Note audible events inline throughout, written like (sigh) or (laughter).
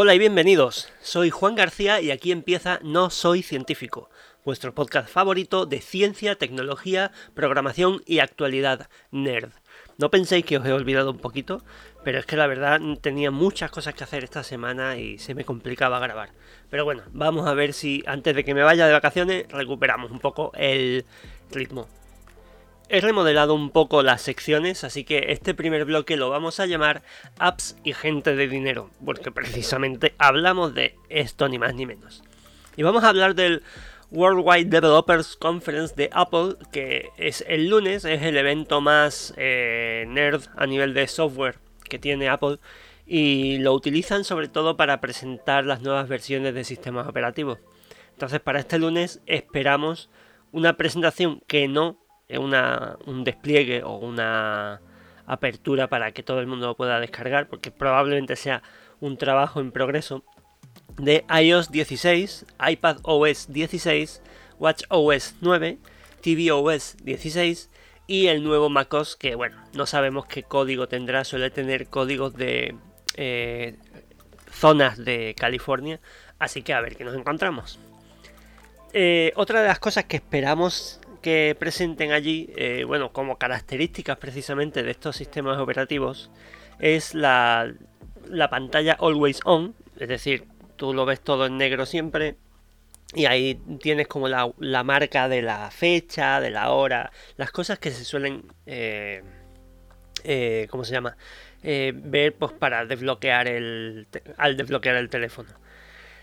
Hola y bienvenidos, soy Juan García y aquí empieza No Soy Científico, vuestro podcast favorito de ciencia, tecnología, programación y actualidad nerd. No penséis que os he olvidado un poquito, pero es que la verdad tenía muchas cosas que hacer esta semana y se me complicaba grabar. Pero bueno, vamos a ver si antes de que me vaya de vacaciones recuperamos un poco el ritmo. He remodelado un poco las secciones, así que este primer bloque lo vamos a llamar Apps y gente de dinero, porque precisamente hablamos de esto ni más ni menos. Y vamos a hablar del Worldwide Developers Conference de Apple, que es el lunes, es el evento más eh, nerd a nivel de software que tiene Apple y lo utilizan sobre todo para presentar las nuevas versiones de sistemas operativos. Entonces para este lunes esperamos una presentación que no es un despliegue o una apertura para que todo el mundo lo pueda descargar, porque probablemente sea un trabajo en progreso de iOS 16, iPad OS 16, Watch OS 9, tvOS 16 y el nuevo macOS que bueno, no sabemos qué código tendrá, suele tener códigos de eh, zonas de California, así que a ver qué nos encontramos. Eh, otra de las cosas que esperamos que presenten allí, eh, bueno, como características precisamente de estos sistemas operativos, es la, la pantalla always on, es decir, tú lo ves todo en negro siempre, y ahí tienes como la, la, marca de la fecha, de la hora, las cosas que se suelen, eh, eh, ¿cómo se llama? ver pues para desbloquear el, al desbloquear el teléfono.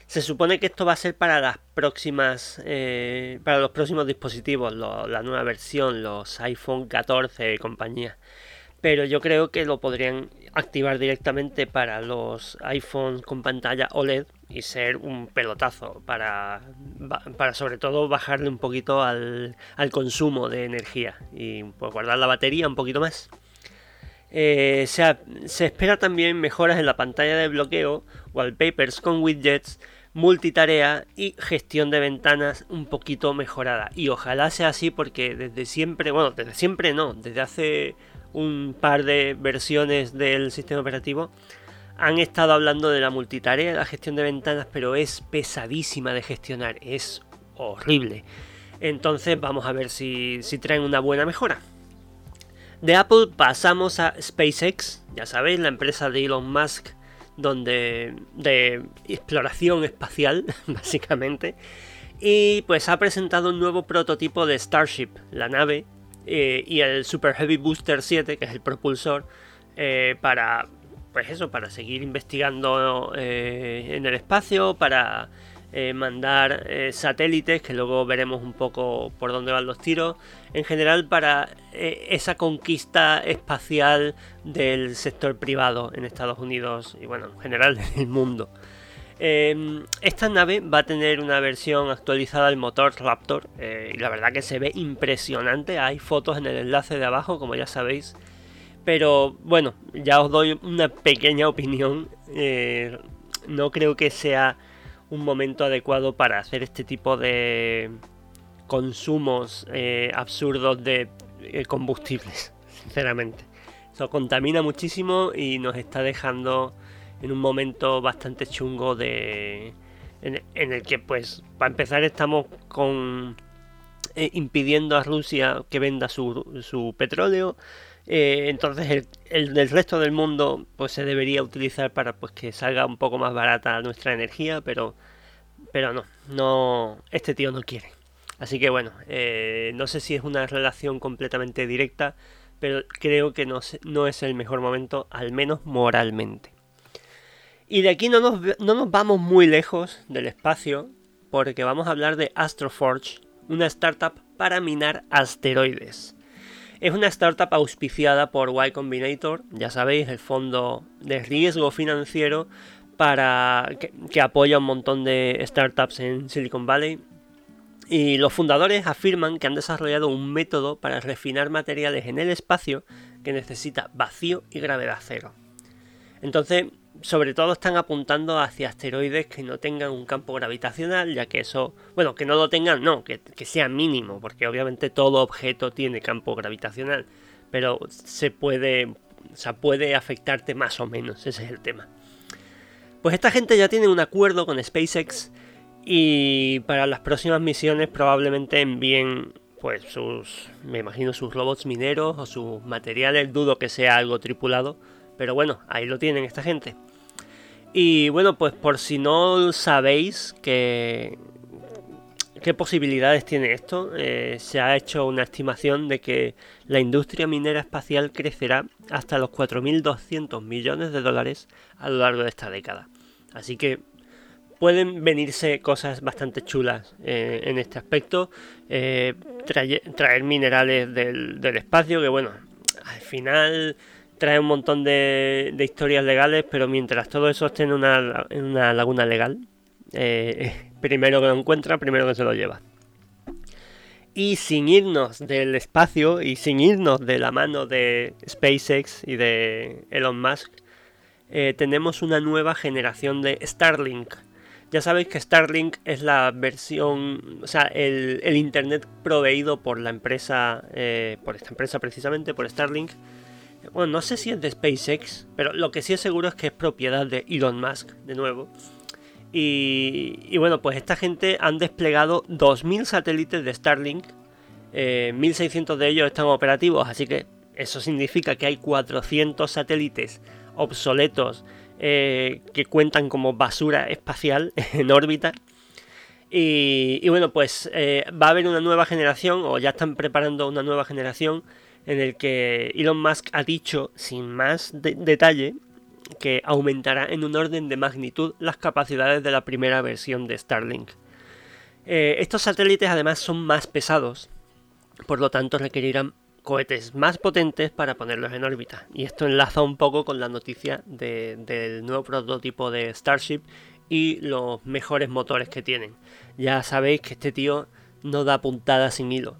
Se supone que esto va a ser para las próximas, eh, para los próximos dispositivos, la nueva versión, los iPhone 14 y compañía. Pero yo creo que lo podrían activar directamente para los iPhones con pantalla OLED y ser un pelotazo para, para sobre todo bajarle un poquito al, consumo de energía y pues guardar la batería un poquito más. Eh, se, se espera también mejoras en la pantalla de bloqueo, wallpapers con widgets, multitarea y gestión de ventanas un poquito mejorada. Y ojalá sea así porque desde siempre, bueno, desde siempre no, desde hace un par de versiones del sistema operativo han estado hablando de la multitarea, la gestión de ventanas, pero es pesadísima de gestionar, es horrible. Entonces vamos a ver si, si traen una buena mejora. De Apple pasamos a SpaceX, ya sabéis, la empresa de Elon Musk donde de exploración espacial, (laughs) básicamente. Y pues ha presentado un nuevo prototipo de Starship, la nave, eh, y el Super Heavy Booster 7, que es el propulsor, eh, para pues eso, para seguir investigando eh, en el espacio, para eh, mandar eh, satélites, que luego veremos un poco por dónde van los tiros, en general para eh, esa conquista espacial del sector privado en Estados Unidos y bueno, en general (laughs) del mundo. Em, esta nave va a tener una versión actualizada del motor Raptor y la verdad que se ve impresionante. Hay fotos en el enlace de abajo, como ya sabéis. Pero bueno, ya os doy una pequeña opinión. no creo que sea un momento adecuado para hacer este tipo de consumos eh, absurdos de eh, combustibles, (laughs) sinceramente. Eso contamina muchísimo y nos está dejando en un momento bastante chungo de en, el que pues para empezar estamos con eh, impidiendo a Rusia que venda su, su petróleo eh, entonces el, del resto del mundo pues se debería utilizar para pues que salga un poco más barata nuestra energía, pero, pero no, no, este tío no quiere. Así que bueno, eh, no sé si es una relación completamente directa, pero creo que no, no es el mejor momento, al menos moralmente. Y de aquí no nos, no nos vamos muy lejos del espacio, porque vamos a hablar de Astroforge, una startup para minar asteroides. Es una startup auspiciada por Y Combinator, ya sabéis, el fondo de riesgo financiero para que, apoya un montón de startups en Silicon Valley. Y los fundadores afirman que han desarrollado un método para refinar materiales en el espacio que necesita vacío y gravedad cero. Entonces, sobre todo están apuntando hacia asteroides que no tengan un campo gravitacional, ya que eso, bueno, que no lo tengan, no, que, sea mínimo, porque obviamente todo objeto tiene campo gravitacional, pero se puede, o sea, puede afectarte más o menos, ese es el tema. Pues esta gente ya tiene un acuerdo con SpaceX y para las próximas misiones probablemente envíen pues sus, me imagino sus robots mineros o sus materiales, dudo que sea algo tripulado, pero bueno, ahí lo tienen esta gente. Y bueno, pues por si no sabéis que, qué posibilidades tiene esto, eh, se ha hecho una estimación de que la industria minera espacial crecerá hasta los 4.200 millones de dólares a lo largo de esta década. Así que pueden venirse cosas bastante chulas eh, en este aspecto. Eh, traer, minerales del, espacio, que bueno, al final trae un montón de, historias legales, pero mientras todo eso esté en una, laguna legal, eh, (laughs) primero que lo encuentra, primero que se lo lleva. Y sin irnos del espacio y sin irnos de la mano de SpaceX y de Elon Musk, tenemos una nueva generación de Starlink. Ya sabéis que Starlink es la versión, o sea, el, internet proveído por la empresa, eh, por esta empresa precisamente, por Starlink. Bueno, no sé si es de SpaceX, pero lo que sí es seguro es que es propiedad de Elon Musk, de nuevo. Y, bueno, pues esta gente han desplegado 2.000 satélites de Starlink, 1.600 eh, de ellos están operativos, así que eso significa que hay 400 satélites obsoletos eh, que cuentan como basura espacial (laughs) en órbita. Y, bueno, pues eh, va a haber una nueva generación, o ya están preparando una nueva generación, en el que Elon Musk ha dicho, sin más detalle, que aumentará en un orden de magnitud las capacidades de la primera versión de Starlink. Eh, estos satélites además son más pesados, por lo tanto requerirán cohetes más potentes para ponerlos en órbita. Y esto enlaza un poco con la noticia del nuevo prototipo de Starship y los mejores motores que tienen. Ya sabéis que este tío no da puntada sin hilo.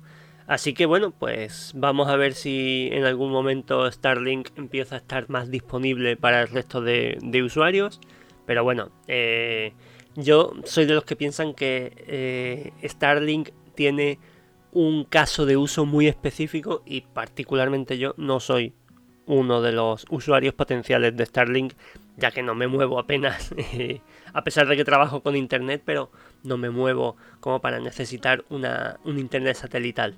Así que bueno, pues vamos a ver si en algún momento Starlink empieza a estar más disponible para el resto de, usuarios. Pero bueno, eh, yo soy de los que piensan que eh, Starlink tiene un caso de uso muy específico y particularmente yo no soy uno de los usuarios potenciales de Starlink, ya que no me muevo apenas, (laughs) a pesar de que trabajo con internet, pero no me muevo como para necesitar una, un internet satelital.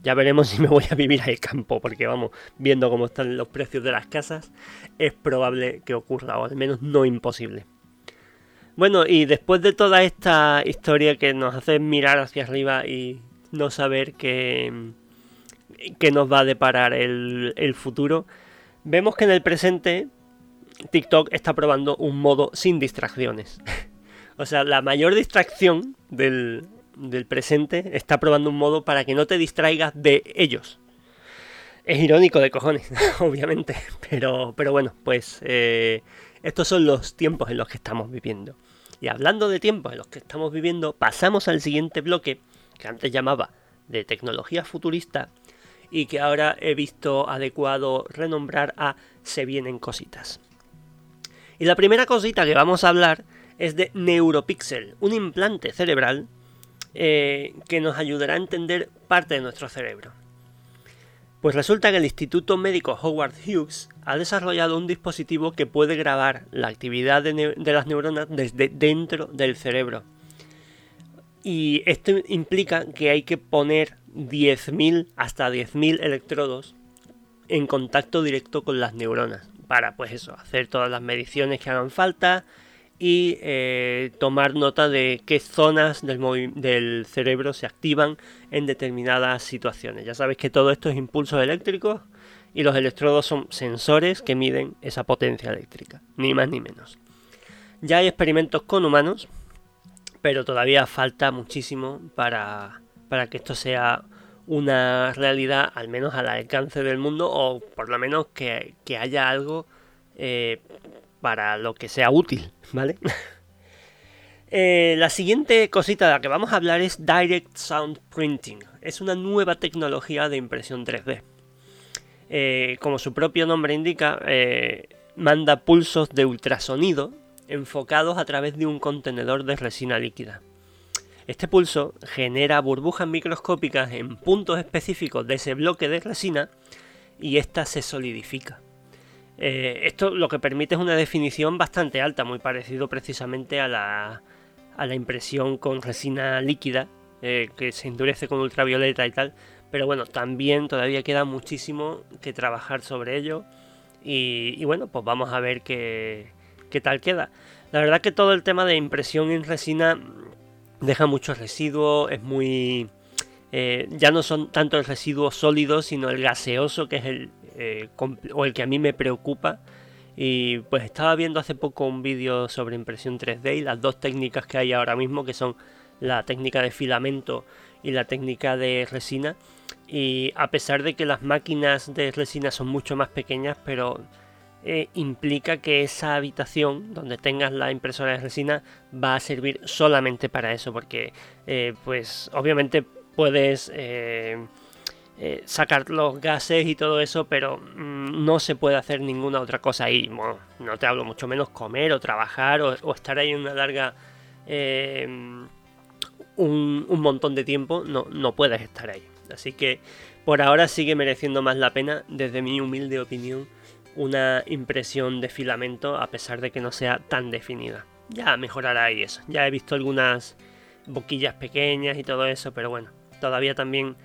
Ya veremos si me voy a vivir al campo, porque vamos, viendo cómo están los precios de las casas, es probable que ocurra, o al menos no imposible. Bueno, y después de toda esta historia que nos hace mirar hacia arriba y no saber qué, qué nos va a deparar el, el futuro. Vemos que en el presente TikTok está probando un modo sin distracciones. (laughs) o sea, la mayor distracción del, del, presente está probando un modo para que no te distraigas de ellos. Es irónico de cojones, (laughs) obviamente, pero, pero bueno, pues eh, estos son los tiempos en los que estamos viviendo. Y hablando de tiempos en los que estamos viviendo, pasamos al siguiente bloque que antes llamaba de tecnología futurista y que ahora he visto adecuado renombrar a Se vienen cositas. Y la primera cosita que vamos a hablar es de Neuropixel, un implante cerebral eh, que nos ayudará a entender parte de nuestro cerebro. Pues resulta que el Instituto Médico Howard Hughes ha desarrollado un dispositivo que puede grabar la actividad de las neuronas desde dentro del cerebro y esto implica que hay que poner 10.000 hasta 10.000 electrodos en contacto directo con las neuronas para pues eso, hacer todas las mediciones que hagan falta y eh, tomar nota de qué zonas del, cerebro se activan en determinadas situaciones. Ya sabéis que todo esto es impulsos eléctricos y los electrodos son sensores que miden esa potencia eléctrica, ni más ni menos. Ya hay experimentos con humanos pero todavía falta muchísimo para, que esto sea una realidad al menos al alcance del mundo o por lo menos que, haya algo eh, para lo que sea útil, ¿vale? (laughs) Eh, la siguiente cosita de la que vamos a hablar es Direct Sound Printing. Es una nueva tecnología de impresión 3D. Eh, como su propio nombre indica, manda pulsos de ultrasonido enfocados a través de un contenedor de resina líquida. Este pulso genera burbujas microscópicas en puntos específicos de ese bloque de resina y ésta se solidifica. Eh, esto lo que permite es una definición bastante alta, muy parecido precisamente a la, a la impresión con resina líquida, eh, que se endurece con ultravioleta y tal. Pero bueno, también todavía queda muchísimo que trabajar sobre ello. Y, bueno, pues vamos a ver qué, qué tal queda. La verdad que todo el tema de impresión en resina deja muchos residuos, es muy... Eh, ya no son tanto el residuo sólido, sino el gaseoso, que es el, eh, o el que a mí me preocupa. Y pues estaba viendo hace poco un vídeo sobre impresión 3D y las dos técnicas que hay ahora mismo, que son la técnica de filamento y la técnica de resina. Y a pesar de que las máquinas de resina son mucho más pequeñas, pero eh, implica que esa habitación donde tengas la impresora de resina va a servir solamente para eso, porque eh, pues obviamente puedes sacar los gases y todo eso, pero mm, no se puede hacer ninguna otra cosa ahí. no te hablo mucho menos comer o trabajar o, estar ahí una larga... Un, un, montón de tiempo, no, no puedes estar ahí. Así que por ahora sigue mereciendo más la pena, desde mi humilde opinión, una impresión de filamento a pesar de que no sea tan definida. Ya mejorará ahí eso. Ya he visto algunas boquillas pequeñas y todo eso, pero bueno, todavía también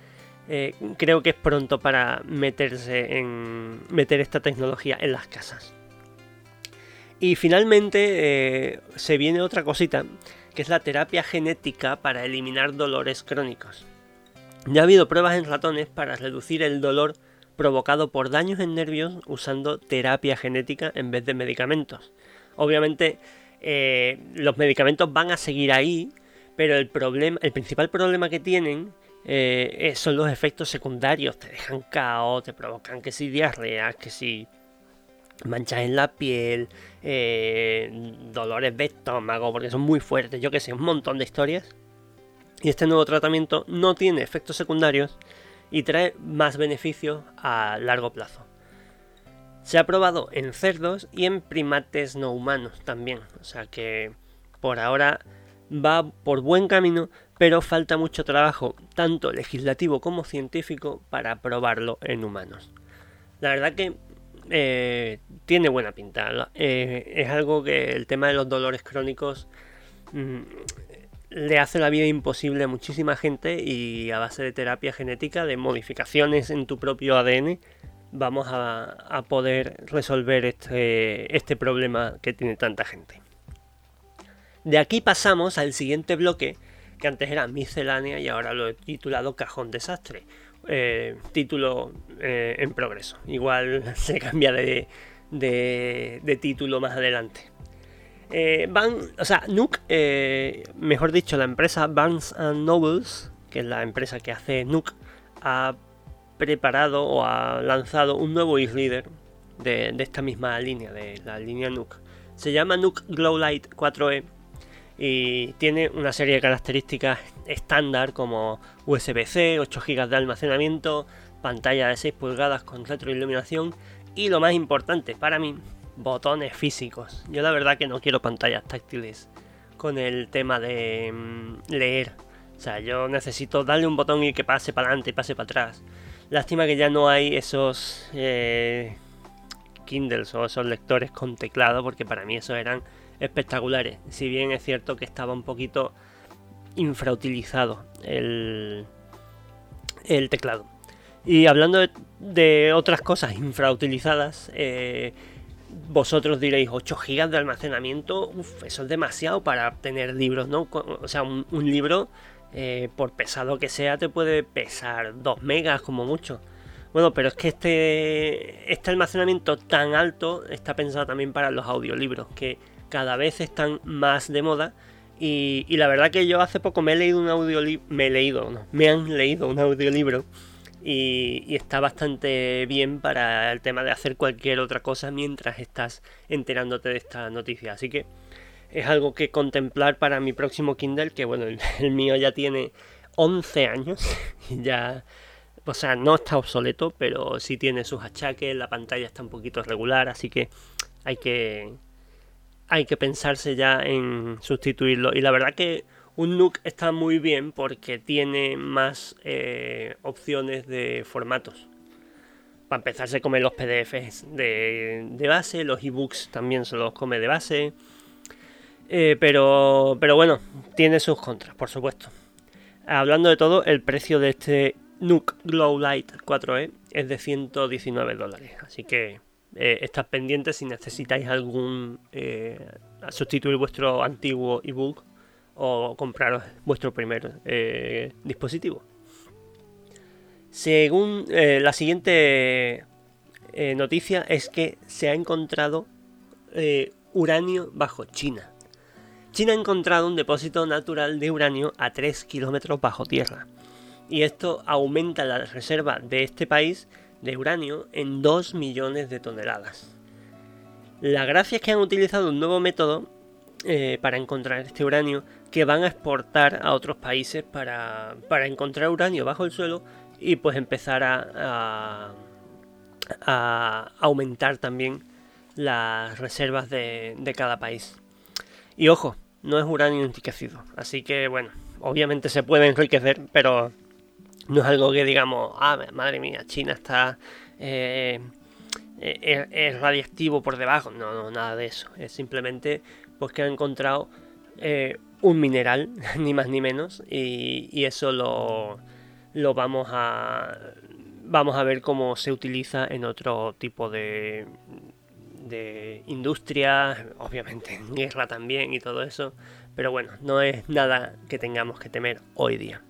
eh, creo que es pronto para meterse en meter esta tecnología en las casas. Y finalmente eh, se viene otra cosita, que es la terapia genética para eliminar dolores crónicos. Ya ha habido pruebas en ratones para reducir el dolor provocado por daños en nervios usando terapia genética en vez de medicamentos. Obviamente eh, los medicamentos van a seguir ahí, pero el, problema, el principal problema que tienen eh, son los efectos secundarios. Te dejan caos, te provocan que si diarreas, que si manchas en la piel, eh, dolores de estómago, porque son muy fuertes, yo que sé, un montón de historias. Y este nuevo tratamiento no tiene efectos secundarios y trae más beneficios a largo plazo. Se ha probado en cerdos y en primates no humanos también, o sea que por ahora va por buen camino, pero falta mucho trabajo, tanto legislativo como científico, para probarlo en humanos. La verdad que eh, tiene buena pinta. Eh, es algo que el tema de los dolores crónicos mm, le hace la vida imposible a muchísima gente y a base de terapia genética, de modificaciones en tu propio ADN, vamos a, poder resolver este, este problema que tiene tanta gente. De aquí pasamos al siguiente bloque, que antes era miscelánea y ahora lo he titulado Cajón Desastre. Eh, título eh, en progreso. Igual (laughs) se cambia de, de título más adelante. Eh, Nook, eh, mejor dicho, la empresa Barnes Nobles, que es la empresa que hace Nook, ha preparado o ha lanzado un nuevo e-reader de, esta misma línea, de la línea Nook. Se llama Nook Glowlight 4e y tiene una serie de características estándar como USB-C, 8 GB de almacenamiento, pantalla de 6 pulgadas con retroiluminación y lo más importante para mí botones físicos. Yo la verdad que no quiero pantallas táctiles con el tema de mm, leer. O sea, yo necesito darle un botón y que pase para adelante y pase para atrás. Lástima que ya no hay esos eh, Kindles o esos lectores con teclado, porque para mí esos eran espectaculares. Si bien es cierto que estaba un poquito infrautilizado el, el teclado. Y hablando de, otras cosas infrautilizadas, eh, vosotros diréis 8 GB de almacenamiento, uff, eso es demasiado para tener libros, ¿no? O sea, un, libro, eh, por pesado que sea, te puede pesar 2 megas como mucho. Bueno, pero es que este, este almacenamiento tan alto está pensado también para los audiolibros, que cada vez están más de moda. Y, la verdad que yo hace poco me he leído un audiolibro, me he leído, no, me han leído un audiolibro y, está bastante bien para el tema de hacer cualquier otra cosa mientras estás enterándote de esta noticia. Así que es algo que contemplar para mi próximo Kindle, que bueno, el, (laughs) mío ya tiene 11 años (laughs) ya... O sea, no está obsoleto, pero sí tiene sus achaques, la pantalla está un poquito regular, así que hay que hay que pensarse ya en sustituirlo. Y la verdad que un Nook está muy bien porque tiene más eh, opciones de formatos. para empezar se come los PDFs de, de base, los ebooks también se los come de base. Eh, pero, pero bueno, tiene sus contras, por supuesto. Hablando de todo, el precio de este Nook Glow Light 4E es de 119 dólares. Así que eh, estad pendientes si necesitáis algún eh, sustituir vuestro antiguo ebook o compraros vuestro primer eh, dispositivo. Según la siguiente noticia es que se ha encontrado uranio bajo China. China ha encontrado un depósito natural de uranio a 3 kilómetros bajo tierra. Y esto aumenta la reserva de este país de uranio en 2 millones de toneladas. La gracia es que han utilizado un nuevo método eh, para encontrar este uranio que van a exportar a otros países para, encontrar uranio bajo el suelo y pues empezar a, a, aumentar también las reservas de, de cada país. Y ojo, no es uranio enriquecido. Así que bueno, obviamente se puede enriquecer, pero no es algo que digamos, ah, madre mía, China está... Eh, eh, es, radiactivo por debajo. No, no, nada de eso. Es simplemente pues que ha encontrado eh, un mineral, (laughs) ni más ni menos, y, eso lo, lo vamos a vamos a ver cómo se utiliza en otro tipo de, de industria, obviamente en guerra también y todo eso, pero bueno, no es nada que tengamos que temer hoy día.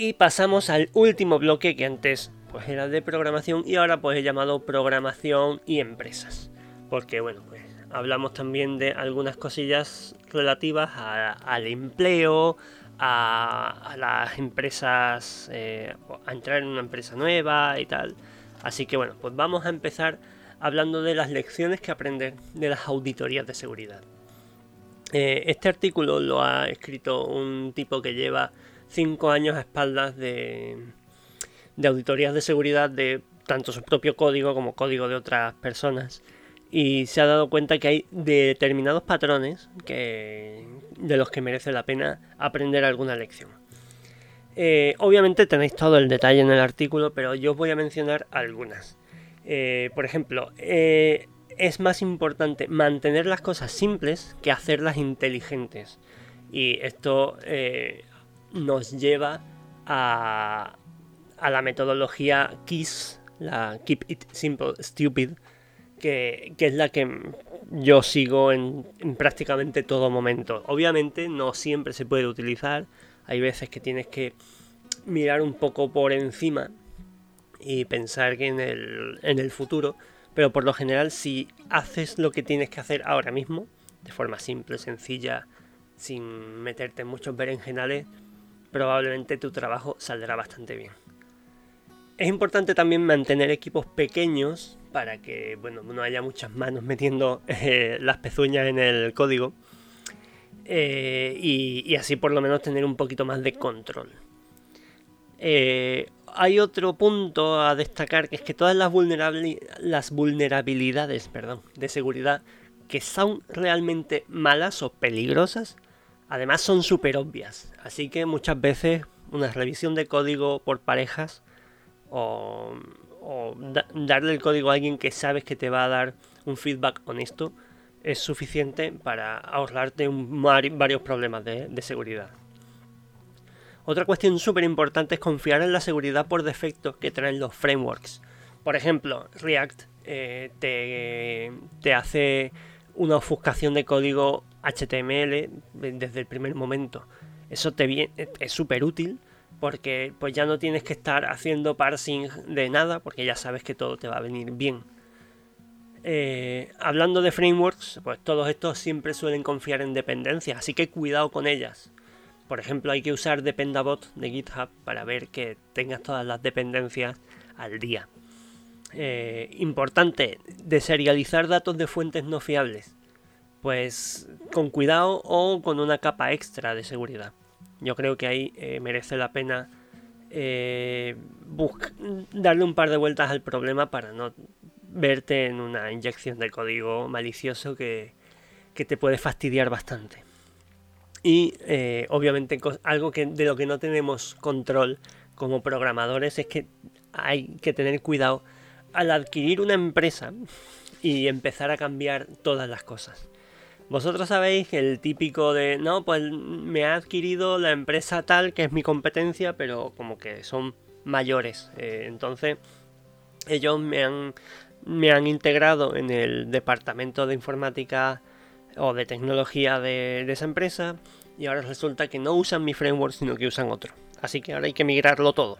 Y pasamos al último bloque que antes pues era de programación y ahora pues he llamado programación y empresas. Porque bueno, pues hablamos también de algunas cosillas relativas al empleo, a, las empresas, eh, a entrar en una empresa nueva y tal. Así que bueno, pues vamos a empezar hablando de las lecciones que aprender de las auditorías de seguridad. Eh, este artículo lo ha escrito un tipo que lleva 5 años a espaldas de, de auditorías de seguridad de tanto su propio código como código de otras personas y se ha dado cuenta que hay determinados patrones que, de los que merece la pena aprender alguna lección. Eh, obviamente tenéis todo el detalle en el artículo, pero yo os voy a mencionar algunas. Eh, por ejemplo, eh, es más importante mantener las cosas simples que hacerlas inteligentes. Y esto nos lleva a, la metodología KISS, la Keep It Simple Stupid, que, es la que yo sigo en, en, prácticamente todo momento. Obviamente no siempre se puede utilizar, hay veces que tienes que mirar un poco por encima y pensar que en el, en el futuro, pero por lo general si haces lo que tienes que hacer ahora mismo, de forma simple, sencilla, sin meterte en muchos berenjenales, probablemente tu trabajo saldrá bastante bien. Es importante también mantener equipos pequeños para que bueno, no haya muchas manos metiendo eh, las pezuñas en el código eh, y, así por lo menos tener un poquito más de control. Eh, hay otro punto a destacar que es que todas las, las vulnerabilidades perdón, de seguridad que son realmente malas o peligrosas, además son súper obvias. Así que muchas veces una revisión de código por parejas o, darle el código a alguien que sabes que te va a dar un feedback honesto es suficiente para ahorrarte varios problemas de seguridad. Otra cuestión súper importante es confiar en la seguridad por defecto que traen los frameworks. Por ejemplo, React eh, te, hace una ofuscación de código HTML desde el primer momento. Eso te es súper útil porque pues ya no tienes que estar haciendo parsing de nada porque ya sabes que todo te va a venir bien. Eh, hablando de frameworks, pues todos estos siempre suelen confiar en dependencias, así que cuidado con ellas. Por ejemplo, hay que usar Dependabot de GitHub para ver que tengas todas las dependencias al día. Eh, importante, deserializar datos de fuentes no fiables. Pues con cuidado o con una capa extra de seguridad. Yo creo que ahí eh, merece la pena eh, darle un par de vueltas al problema para no verte en una inyección de código malicioso que te puede fastidiar bastante. Y eh, obviamente algo que, de lo que no tenemos control como programadores es que hay que tener cuidado al adquirir una empresa y empezar a cambiar todas las cosas. Vosotros sabéis el típico de, no, pues me ha adquirido la empresa tal que es mi competencia, pero como que son mayores. Eh, entonces, ellos me han, me han integrado en el departamento de informática o de tecnología de, de esa empresa y ahora resulta que no usan mi framework, sino que usan otro. Así que ahora hay que migrarlo todo.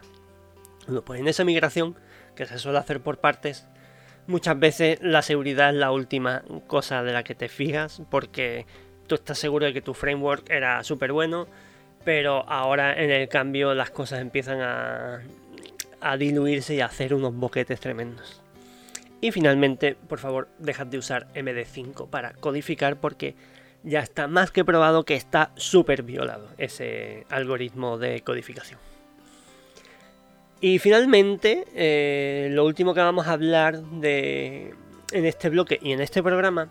Bueno, pues en esa migración, que se suele hacer por partes, muchas veces la seguridad es la última cosa de la que te fijas porque tú estás seguro de que tu framework era súper bueno, pero ahora en el cambio las cosas empiezan a, diluirse y a hacer unos boquetes tremendos. Y finalmente, por favor, dejad de usar MD5 para codificar porque ya está más que probado que está súper violado ese algoritmo de codificación. Y finalmente, eh, lo último que vamos a hablar de, en este bloque y en este programa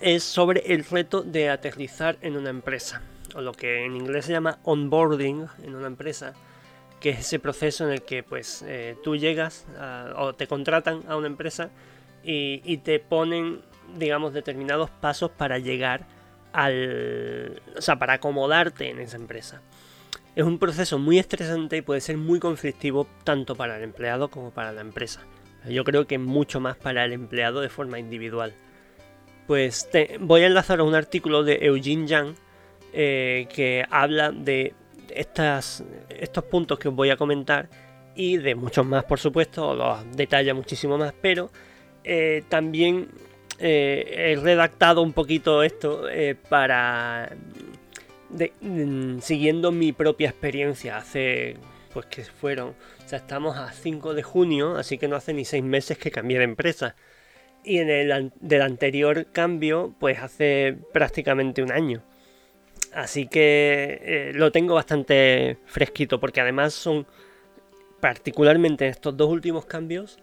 es sobre el reto de aterrizar en una empresa, o lo que en inglés se llama onboarding en una empresa, que es ese proceso en el que pues eh, tú llegas o te contratan a una empresa y, y, te ponen, digamos, determinados pasos para llegar al... o sea, para acomodarte en esa empresa. Es un proceso muy estresante y puede ser muy conflictivo tanto para el empleado como para la empresa. Yo creo que mucho más para el empleado de forma individual. Pues voy a enlazar a un artículo de Eugene Yang eh, que habla de estas, estos puntos que os voy a comentar y de muchos más, por supuesto, los detalla muchísimo más, pero eh, también eh, he redactado un poquito esto para Mm, siguiendo mi propia experiencia hace, pues que fueron, o sea, estamos a 5 de junio, así que no hace ni 6 meses que cambié de empresa. Y en el del anterior cambio, pues hace prácticamente un año. Así que eh, lo tengo bastante fresquito, porque además son, particularmente en estos dos últimos cambios,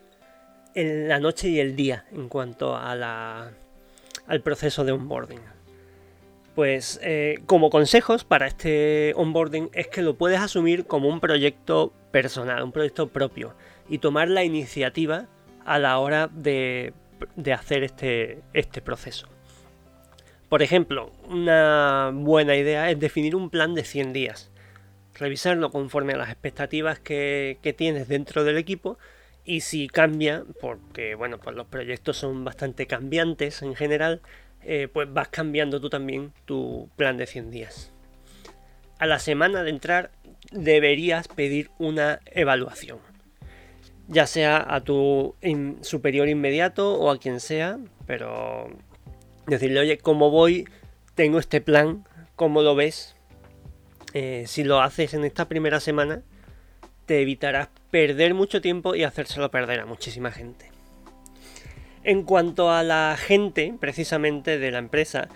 en la noche y el día en cuanto a al proceso de onboarding. Pues eh, como consejos para este onboarding es que lo puedes asumir como un proyecto personal, un proyecto propio y tomar la iniciativa a la hora de, hacer este, este proceso. Por ejemplo, una buena idea es definir un plan de 100 días, revisarlo conforme a las expectativas que, que tienes dentro del equipo y si cambia, porque bueno, pues los proyectos son bastante cambiantes en general, eh, pues vas cambiando tú también tu plan de 100 días. A la semana de entrar deberías pedir una evaluación, ya sea a tu superior inmediato o a quien sea, pero decirle, oye, ¿cómo voy? Tengo este plan, ¿cómo lo ves? Eh, si lo haces en esta primera semana, te evitarás perder mucho tiempo y hacérselo perder a muchísima gente. En cuanto a la gente, precisamente de la empresa,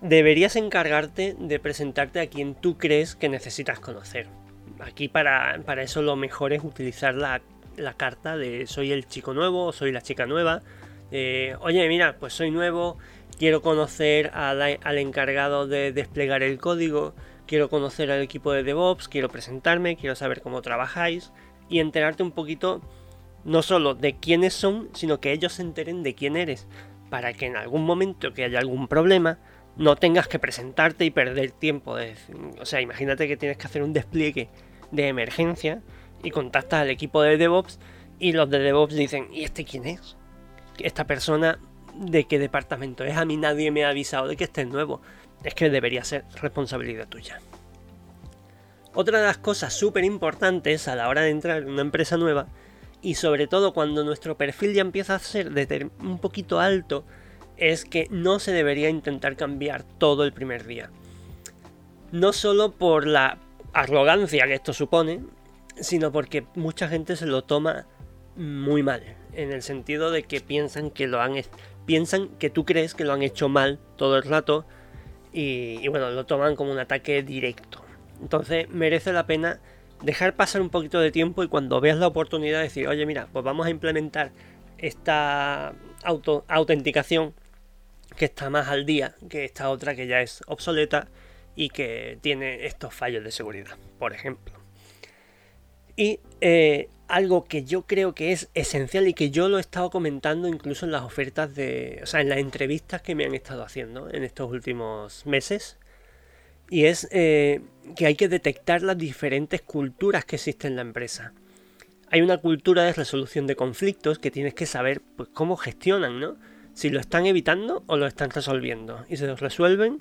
deberías encargarte de presentarte a quien tú crees que necesitas conocer. Aquí para, eso lo mejor es utilizar la, carta de soy el chico nuevo soy la chica nueva. Oye, mira, pues soy nuevo, quiero conocer al encargado de desplegar el código, quiero conocer al equipo de DevOps, quiero presentarme, quiero saber cómo trabajáis y enterarte un poquito no solo de quiénes son, sino que ellos se enteren de quién eres, para que en algún momento que haya algún problema, no tengas que presentarte y perder tiempo. o sea, imagínate que tienes que hacer un despliegue de emergencia y contactas al equipo de DevOps y los de DevOps dicen, ¿y este quién es? Esta persona de qué departamento es, a mí nadie me ha avisado de que esté nuevo. Es que debería ser responsabilidad tuya. Otra de las cosas súper importantes a la hora de entrar en una empresa nueva y sobre todo cuando nuestro perfil ya empieza a ser un poquito alto, es que no se debería intentar cambiar todo el primer día. No solo por la arrogancia que esto supone, sino porque mucha gente se lo toma muy mal, en el sentido de que piensan que lo han piensan que tú crees que lo han hecho mal todo el rato y, y bueno, lo toman como un ataque directo. Entonces merece la pena dejar pasar un poquito de tiempo y cuando veas la oportunidad decir, oye, mira, pues vamos a implementar esta auto autenticación que está más al día que esta otra que ya es obsoleta y que tiene estos fallos de seguridad, por ejemplo. Y eh, algo que yo creo que es esencial y que yo lo he estado comentando incluso en las ofertas de, o sea, en las entrevistas que me han estado haciendo en estos últimos meses. Y es eh, que hay que detectar las diferentes culturas que existen en la empresa. Hay una cultura de resolución de conflictos que tienes que saber pues, cómo gestionan, ¿no? Si lo están evitando o lo están resolviendo. Y si lo resuelven,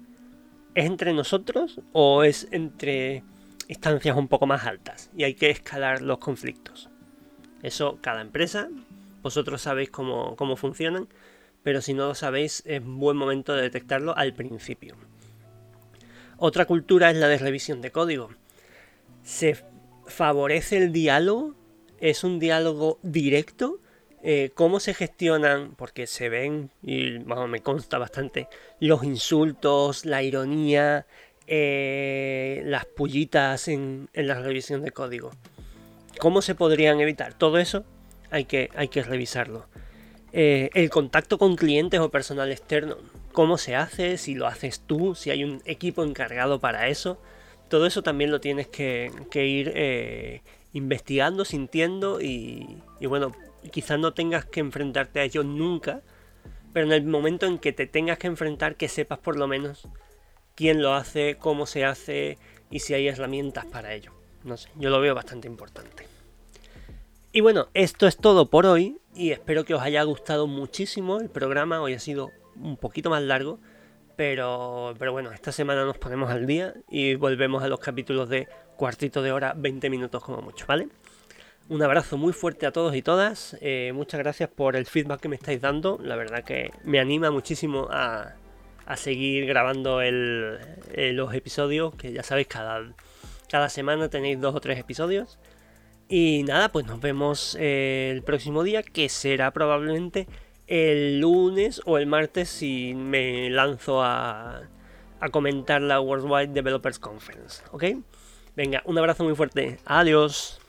¿es entre nosotros o es entre instancias un poco más altas? Y hay que escalar los conflictos. Eso cada empresa, vosotros sabéis cómo, cómo funcionan, pero si no lo sabéis es buen momento de detectarlo al principio. Otra cultura es la de revisión de código. Se favorece el diálogo, es un diálogo directo. Eh, cómo se gestionan, porque se ven, y me consta bastante, los insultos, la ironía, eh, las pullitas en, la revisión de código. ¿Cómo se podrían evitar? Todo eso hay que, hay que revisarlo. Eh, el contacto con clientes o personal externo. ¿Cómo se hace? Si lo haces tú, si hay un equipo encargado para eso. Todo eso también lo tienes que, ir eh, investigando, sintiendo y, y bueno, quizás no tengas que enfrentarte a ello nunca, pero en el momento en que te tengas que enfrentar, que sepas por lo menos quién lo hace, cómo se hace y si hay herramientas para ello. No sé, yo lo veo bastante importante. Y bueno, esto es todo por hoy y espero que os haya gustado muchísimo el programa. Hoy ha sido un poquito más largo, pero, pero bueno, esta semana nos ponemos al día y volvemos a los capítulos de cuartito de hora, 20 minutos como mucho, ¿vale? Un abrazo muy fuerte a todos y todas. Eh, muchas gracias por el feedback que me estáis dando. La verdad que me anima muchísimo a, seguir grabando eh, los episodios, que ya sabéis, cada, cada semana tenéis dos o tres episodios. Y nada, pues nos vemos eh, el próximo día, que será probablemente el lunes o el martes si me lanzo a, a comentar la Worldwide Developers Conference. ¿Ok? Venga, un abrazo muy fuerte. Adiós.